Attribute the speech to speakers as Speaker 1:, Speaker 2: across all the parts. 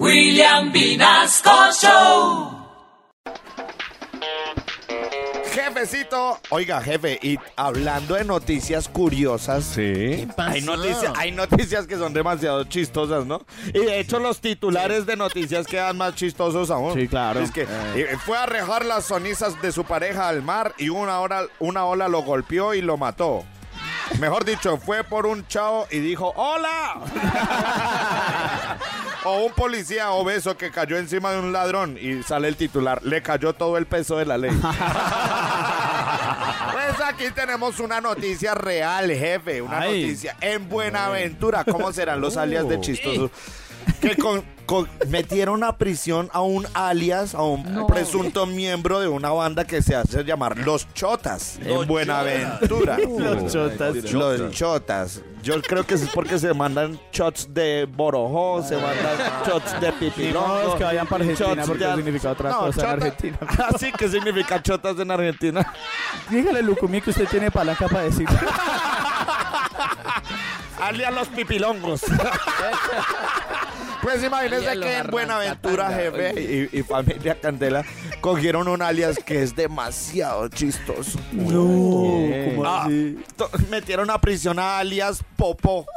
Speaker 1: William Vinasco Show.
Speaker 2: Jefecito, oiga jefe, y hablando de noticias curiosas,
Speaker 3: Sí.
Speaker 2: hay noticias, hay noticias que son demasiado chistosas, ¿no? Y de hecho los titulares de noticias quedan más chistosos aún.
Speaker 3: Sí, claro.
Speaker 2: Es que eh, fue a arrojar las sonizas de su pareja al mar y una, hora, una ola lo golpeó y lo mató. Mejor dicho, fue por un chao y dijo ¡Hola! o un policía obeso que cayó encima de un ladrón y sale el titular, le cayó todo el peso de la ley. Pues aquí tenemos una noticia real, jefe, una
Speaker 3: Ay.
Speaker 2: noticia en Buenaventura. ¿Cómo serán los alias de chistosos? Que con- con- metieron a prisión a un alias, a un presunto miembro de una banda que se hace llamar Los Chotas en Buenaventura.
Speaker 3: Los chotas.
Speaker 2: Los Chotas. Yo creo que es porque se mandan shots de borojó, se mandan shots de
Speaker 3: No,
Speaker 2: pipilongo.
Speaker 3: es que vayan para Argentina
Speaker 2: shots
Speaker 3: porque
Speaker 2: de-
Speaker 3: significa otra
Speaker 2: No,
Speaker 3: cosa en
Speaker 2: chota-
Speaker 3: Argentina.
Speaker 2: Así que significa chotas en Argentina.
Speaker 3: Dígale, Lucumí, que usted tiene palanca para decir.
Speaker 2: alias los pipilongos. pues imagínense que en Buenaventura, jefe y, y familia Candela cogieron un alias que es demasiado chistoso.
Speaker 3: No, ¿cómo
Speaker 2: Ah,
Speaker 3: así?
Speaker 2: metieron a prisión a alias Popo.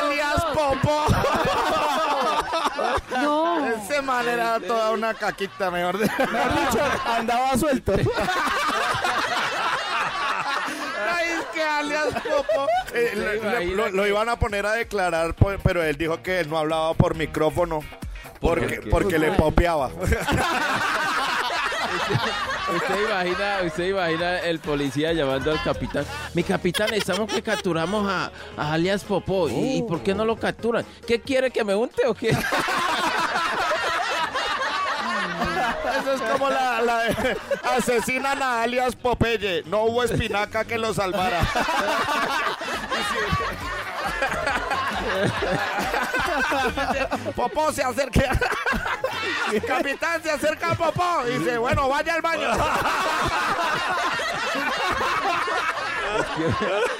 Speaker 2: alias Popo.
Speaker 4: No.
Speaker 2: Ese man era toda una caquita, mejor de...
Speaker 3: Mejor dicho, andaba suelto.
Speaker 2: Popo. eh,
Speaker 5: ¿Se
Speaker 2: lo- iban a poner a declarar, pero él dijo que él no hablaba por micrófono. Porque, porque le popeaba.
Speaker 5: Usted imagina, usted imagina el policía llamando al capitán. Mi capitán, estamos que capturamos a, a alias Popó. ¿Y, y por qué no lo capturan? ¿Qué quiere que me unte o qué?
Speaker 2: Eso es como la, la de asesinan a alias Popeye. No hubo espinaca que lo salvara. Popó se acerca. Capitán se acerca a Popó y dice, bueno, vaya al baño.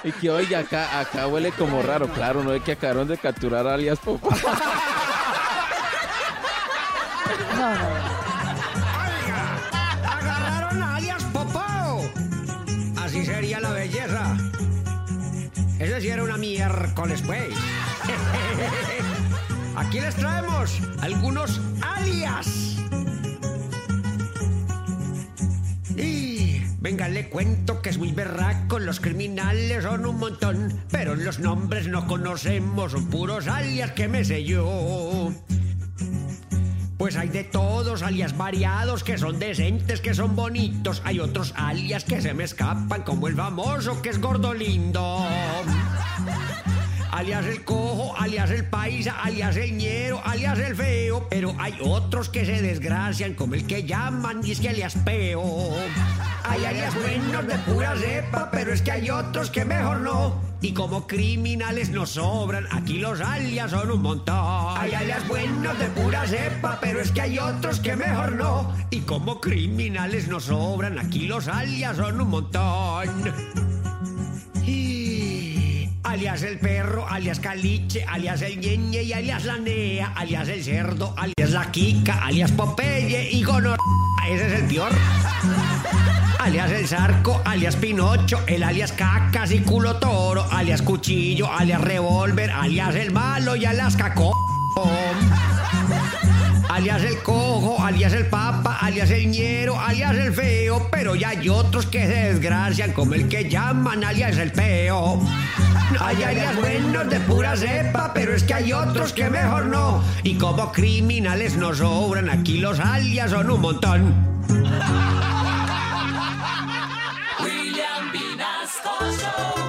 Speaker 5: y que oiga, acá, acá huele como raro. Claro, no es que acabaron de capturar a alias Popó.
Speaker 4: No, no.
Speaker 6: Sería la belleza. Eso sí era una miércoles, pues. Aquí les traemos algunos alias. Y venga, le cuento que es muy berraco, los criminales son un montón, pero los nombres no conocemos, son puros alias que me sé yo. Pues hay de todos, alias variados, que son decentes, que son bonitos. Hay otros alias que se me escapan, como el famoso que es gordo lindo. Alias el cojo, alias el paisa, alias el ñero, alias el feo. Pero hay otros que se desgracian, como el que llaman y es que alias peo. Hay alias buenos de pura cepa, pero es que hay otros que mejor no. Y como criminales nos sobran, aquí los alias son un montón. Hay alias buenos de pura cepa, pero es que hay otros que mejor no. Y como criminales nos sobran, aquí los alias son un montón. Alias el perro, alias caliche, alias el ñeñe y alias la nea, alias el cerdo, alias la kika, alias Popeye y gonor... Ese es el peor. Alias el zarco, alias Pinocho, el alias cacas y culo toro, alias cuchillo, alias revólver, alias el malo y alias caco. Alias el cojo, alias el papa, alias el ñero, alias el feo, pero ya hay otros que se desgracian, como el que llaman alias el peo. Hay alias buenos de pura cepa, pero es que hay otros que mejor no. Y como criminales nos sobran, aquí los alias son un montón.
Speaker 1: soul.